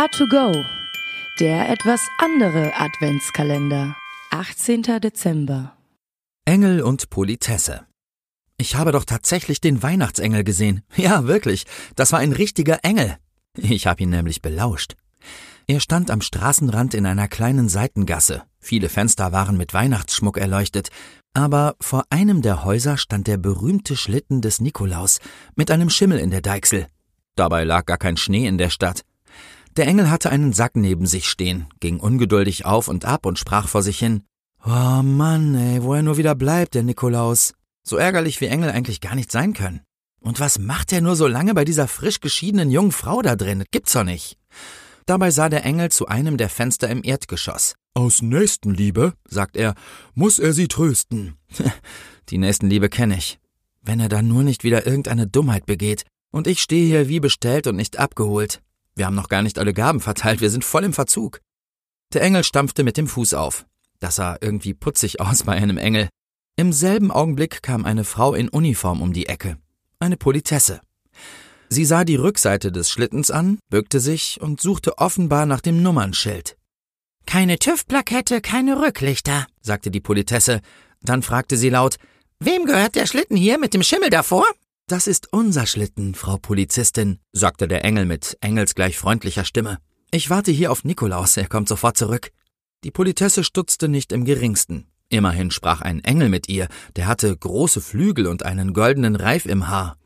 A2Go, der etwas andere Adventskalender. 18. Dezember. Engel und Politesse. Ich habe doch tatsächlich den Weihnachtsengel gesehen. Ja, wirklich. Das war ein richtiger Engel. Ich habe ihn nämlich belauscht. Er stand am Straßenrand in einer kleinen Seitengasse. Viele Fenster waren mit Weihnachtsschmuck erleuchtet, aber vor einem der Häuser stand der berühmte Schlitten des Nikolaus mit einem Schimmel in der Deichsel. Dabei lag gar kein Schnee in der Stadt. Der Engel hatte einen Sack neben sich stehen, ging ungeduldig auf und ab und sprach vor sich hin. Oh Mann, ey, wo er nur wieder bleibt, der Nikolaus. So ärgerlich wie Engel eigentlich gar nicht sein können. Und was macht er nur so lange bei dieser frisch geschiedenen jungen Frau da drin? Gibt's doch nicht. Dabei sah der Engel zu einem der Fenster im Erdgeschoss. Aus Nächstenliebe, sagt er, muss er sie trösten. Die Nächstenliebe kenne ich. Wenn er dann nur nicht wieder irgendeine Dummheit begeht. Und ich stehe hier wie bestellt und nicht abgeholt. Wir haben noch gar nicht alle Gaben verteilt, wir sind voll im Verzug. Der Engel stampfte mit dem Fuß auf. Das sah irgendwie putzig aus bei einem Engel. Im selben Augenblick kam eine Frau in Uniform um die Ecke. Eine Politesse. Sie sah die Rückseite des Schlittens an, bückte sich und suchte offenbar nach dem Nummernschild. Keine TÜV-Plakette, keine Rücklichter, sagte die Politesse. Dann fragte sie laut, Wem gehört der Schlitten hier mit dem Schimmel davor? Das ist unser Schlitten, Frau Polizistin, sagte der Engel mit engelsgleich freundlicher Stimme. Ich warte hier auf Nikolaus, er kommt sofort zurück. Die Politesse stutzte nicht im geringsten. Immerhin sprach ein Engel mit ihr, der hatte große Flügel und einen goldenen Reif im Haar.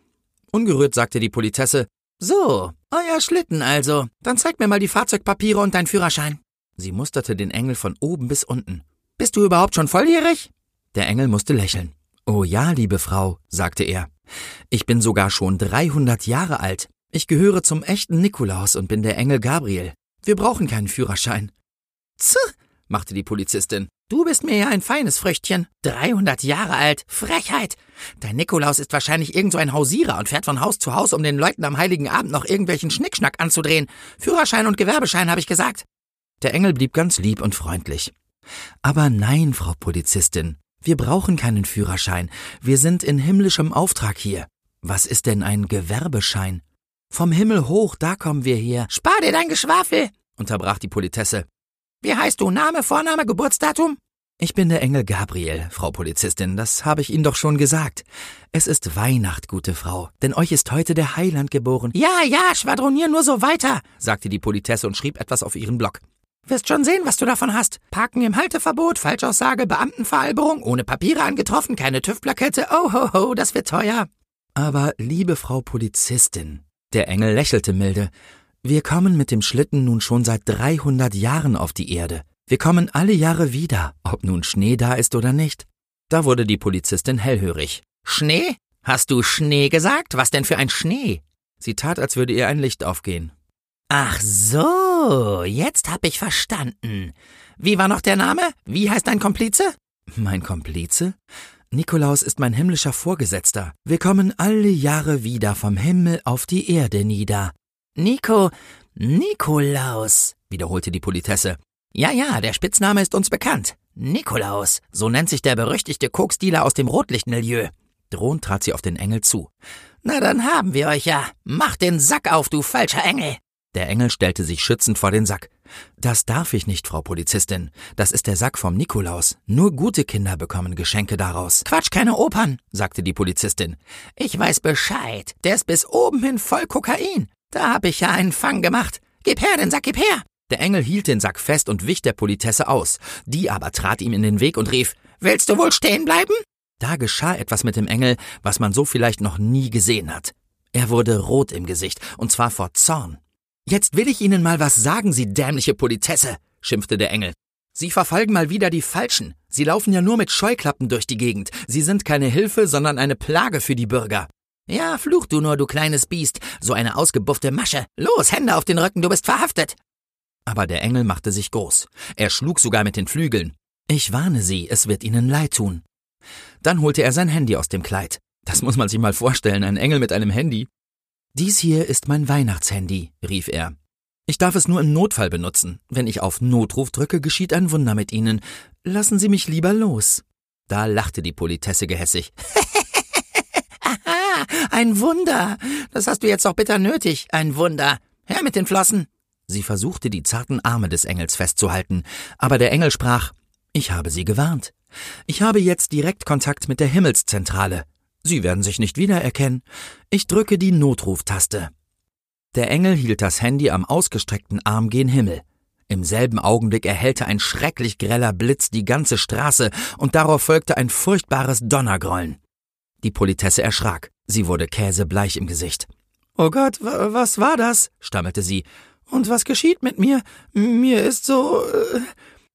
Ungerührt sagte die Politesse, So, euer Schlitten also. Dann zeig mir mal die Fahrzeugpapiere und dein Führerschein. Sie musterte den Engel von oben bis unten. Bist du überhaupt schon volljährig? Der Engel musste lächeln. Oh ja, liebe Frau, sagte er. Ich bin sogar schon 300 Jahre alt. Ich gehöre zum echten Nikolaus und bin der Engel Gabriel. Wir brauchen keinen Führerschein. Zuh, machte die Polizistin. Du bist mir ja ein feines Früchtchen. 300 Jahre alt. Frechheit. Dein Nikolaus ist wahrscheinlich irgend so ein Hausierer und fährt von Haus zu Haus, um den Leuten am heiligen Abend noch irgendwelchen Schnickschnack anzudrehen. Führerschein und Gewerbeschein, habe ich gesagt. Der Engel blieb ganz lieb und freundlich. Aber nein, Frau Polizistin, wir brauchen keinen Führerschein. Wir sind in himmlischem Auftrag hier. Was ist denn ein Gewerbeschein? Vom Himmel hoch, da kommen wir her. Spar dir dein Geschwafel, unterbrach die Politesse. Wie heißt du? Name, Vorname, Geburtsdatum? Ich bin der Engel Gabriel, Frau Polizistin, das habe ich Ihnen doch schon gesagt. Es ist Weihnacht, gute Frau, denn euch ist heute der Heiland geboren. Ja, ja, schwadronier nur so weiter, sagte die Politesse und schrieb etwas auf ihren Block. Wirst schon sehen, was du davon hast. Parken im Halteverbot, Falschaussage, Beamtenveralberung, ohne Papiere angetroffen, keine TÜV-Plakette. Oh ho ho, das wird teuer. Aber, liebe Frau Polizistin, der Engel lächelte milde, wir kommen mit dem Schlitten nun schon seit 300 Jahren auf die Erde. Wir kommen alle Jahre wieder, ob nun Schnee da ist oder nicht. Da wurde die Polizistin hellhörig. Schnee? Hast du Schnee gesagt? Was denn für ein Schnee? Sie tat, als würde ihr ein Licht aufgehen. Ach so, jetzt hab ich verstanden. Wie war noch der Name? Wie heißt dein Komplize? Mein Komplize? Nikolaus ist mein himmlischer Vorgesetzter. Wir kommen alle Jahre wieder vom Himmel auf die Erde nieder. Nico, Nikolaus, wiederholte die Politesse. Ja, ja, der Spitzname ist uns bekannt. Nikolaus, so nennt sich der berüchtigte Koksdealer aus dem Rotlichtmilieu. Drohend trat sie auf den Engel zu. Na, dann haben wir euch ja. Mach den Sack auf, du falscher Engel. Der Engel stellte sich schützend vor den Sack. Das darf ich nicht, Frau Polizistin. Das ist der Sack vom Nikolaus. Nur gute Kinder bekommen Geschenke daraus. Quatsch, keine Opern, sagte die Polizistin. Ich weiß Bescheid. Der ist bis oben hin voll Kokain. Da hab ich ja einen Fang gemacht. Gib her den Sack, gib her. Der Engel hielt den Sack fest und wich der Politesse aus. Die aber trat ihm in den Weg und rief, Willst du wohl stehen bleiben? Da geschah etwas mit dem Engel, was man so vielleicht noch nie gesehen hat. Er wurde rot im Gesicht, und zwar vor Zorn. Jetzt will ich Ihnen mal was sagen, Sie dämliche Politesse, schimpfte der Engel. Sie verfolgen mal wieder die Falschen. Sie laufen ja nur mit Scheuklappen durch die Gegend. Sie sind keine Hilfe, sondern eine Plage für die Bürger. Ja, fluch du nur, du kleines Biest. So eine ausgebuffte Masche. Los, Hände auf den Rücken, du bist verhaftet. Aber der Engel machte sich groß. Er schlug sogar mit den Flügeln. Ich warne Sie, es wird Ihnen leid tun. Dann holte er sein Handy aus dem Kleid. Das muss man sich mal vorstellen, ein Engel mit einem Handy. Dies hier ist mein Weihnachtshandy, rief er. Ich darf es nur im Notfall benutzen. Wenn ich auf Notruf drücke, geschieht ein Wunder mit Ihnen. Lassen Sie mich lieber los. Da lachte die Politesse gehässig. Aha, ein Wunder. Das hast du jetzt doch bitter nötig, ein Wunder. Her mit den Flossen. Sie versuchte, die zarten Arme des Engels festzuhalten, aber der Engel sprach Ich habe Sie gewarnt. Ich habe jetzt direkt Kontakt mit der Himmelszentrale. Sie werden sich nicht wiedererkennen. Ich drücke die Notruftaste. Der Engel hielt das Handy am ausgestreckten Arm gen Himmel. Im selben Augenblick erhellte ein schrecklich greller Blitz die ganze Straße und darauf folgte ein furchtbares Donnergrollen. Die Politesse erschrak. Sie wurde käsebleich im Gesicht. Oh Gott, was war das? stammelte sie. Und was geschieht mit mir? Mir ist so. Äh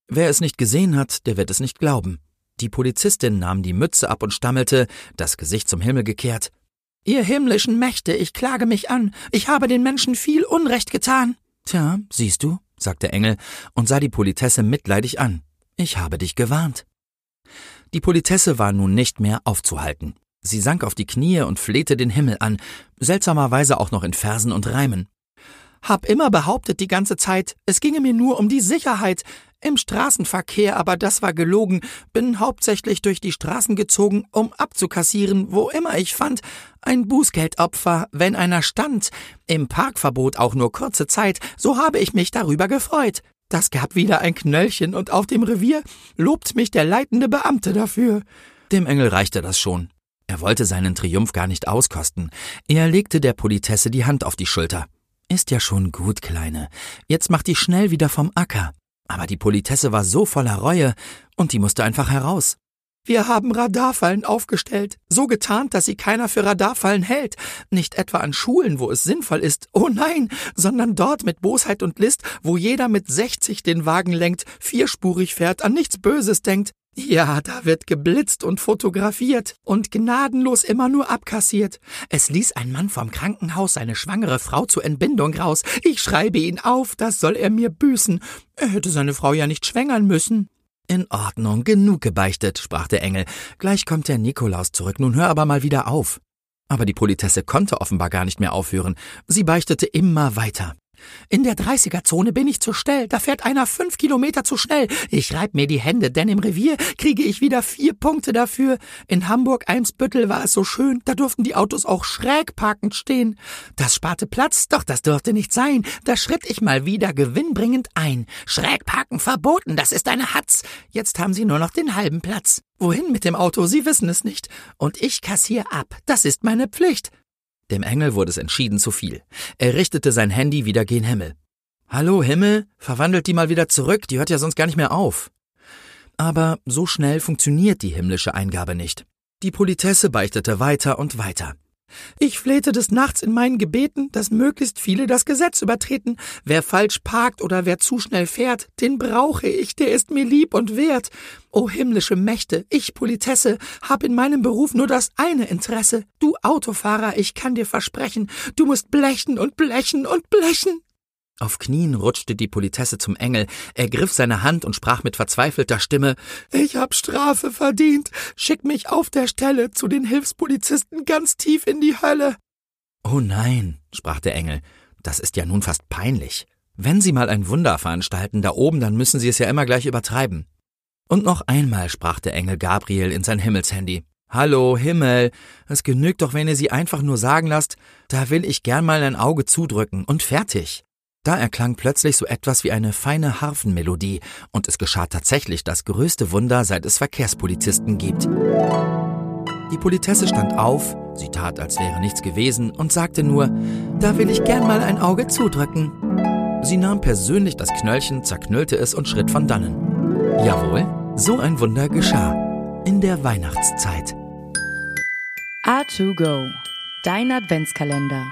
Wer es nicht gesehen hat, der wird es nicht glauben. Die Polizistin nahm die Mütze ab und stammelte, das Gesicht zum Himmel gekehrt. Ihr himmlischen Mächte, ich klage mich an. Ich habe den Menschen viel Unrecht getan. Tja, siehst du, sagte Engel und sah die Politesse mitleidig an. Ich habe dich gewarnt. Die Politesse war nun nicht mehr aufzuhalten. Sie sank auf die Knie und flehte den Himmel an, seltsamerweise auch noch in Versen und Reimen. Hab immer behauptet die ganze Zeit, es ginge mir nur um die Sicherheit. Im Straßenverkehr, aber das war gelogen, bin hauptsächlich durch die Straßen gezogen, um abzukassieren, wo immer ich fand, ein Bußgeldopfer, wenn einer stand. Im Parkverbot auch nur kurze Zeit, so habe ich mich darüber gefreut. Das gab wieder ein Knöllchen und auf dem Revier lobt mich der leitende Beamte dafür. Dem Engel reichte das schon. Er wollte seinen Triumph gar nicht auskosten. Er legte der Politesse die Hand auf die Schulter. Ist ja schon gut, Kleine. Jetzt mach dich schnell wieder vom Acker. Aber die Politesse war so voller Reue, und die musste einfach heraus. Wir haben Radarfallen aufgestellt, so getarnt, dass sie keiner für Radarfallen hält. Nicht etwa an Schulen, wo es sinnvoll ist, oh nein, sondern dort mit Bosheit und List, wo jeder mit 60 den Wagen lenkt, vierspurig fährt, an nichts Böses denkt. Ja, da wird geblitzt und fotografiert und gnadenlos immer nur abkassiert. Es ließ ein Mann vom Krankenhaus seine schwangere Frau zur Entbindung raus. Ich schreibe ihn auf, das soll er mir büßen. Er hätte seine Frau ja nicht schwängern müssen. In Ordnung, genug gebeichtet, sprach der Engel. Gleich kommt der Nikolaus zurück, nun hör aber mal wieder auf. Aber die Politesse konnte offenbar gar nicht mehr aufhören. Sie beichtete immer weiter. In der 30er-Zone bin ich zu schnell, da fährt einer fünf Kilometer zu schnell. Ich reib mir die Hände, denn im Revier kriege ich wieder vier Punkte dafür. In Hamburg-Eimsbüttel war es so schön, da durften die Autos auch schräg parkend stehen. Das sparte Platz, doch das durfte nicht sein. Da schritt ich mal wieder gewinnbringend ein. Schräg parken verboten, das ist eine Hatz. Jetzt haben sie nur noch den halben Platz. Wohin mit dem Auto? Sie wissen es nicht. Und ich kassier ab. Das ist meine Pflicht. Dem Engel wurde es entschieden zu viel. Er richtete sein Handy wieder gen Himmel. Hallo Himmel, verwandelt die mal wieder zurück, die hört ja sonst gar nicht mehr auf. Aber so schnell funktioniert die himmlische Eingabe nicht. Die Politesse beichtete weiter und weiter. Ich flehte des Nachts in meinen Gebeten, dass möglichst viele das Gesetz übertreten. Wer falsch parkt oder wer zu schnell fährt, den brauche ich, der ist mir lieb und wert. O himmlische Mächte, ich Politesse, hab in meinem Beruf nur das eine Interesse. Du Autofahrer, ich kann dir versprechen, du musst blechen und blechen und blechen. Auf Knien rutschte die Politesse zum Engel, ergriff seine Hand und sprach mit verzweifelter Stimme Ich hab Strafe verdient. Schick mich auf der Stelle zu den Hilfspolizisten ganz tief in die Hölle. Oh nein, sprach der Engel, das ist ja nun fast peinlich. Wenn Sie mal ein Wunder veranstalten da oben, dann müssen Sie es ja immer gleich übertreiben. Und noch einmal sprach der Engel Gabriel in sein Himmelshandy. Hallo, Himmel, es genügt doch, wenn ihr sie einfach nur sagen lasst, da will ich gern mal ein Auge zudrücken und fertig. Da erklang plötzlich so etwas wie eine feine Harfenmelodie, und es geschah tatsächlich das größte Wunder, seit es Verkehrspolizisten gibt. Die Politesse stand auf, sie tat, als wäre nichts gewesen, und sagte nur, da will ich gern mal ein Auge zudrücken. Sie nahm persönlich das Knöllchen, zerknüllte es und schritt von dannen. Jawohl, so ein Wunder geschah. In der Weihnachtszeit. A2Go, dein Adventskalender.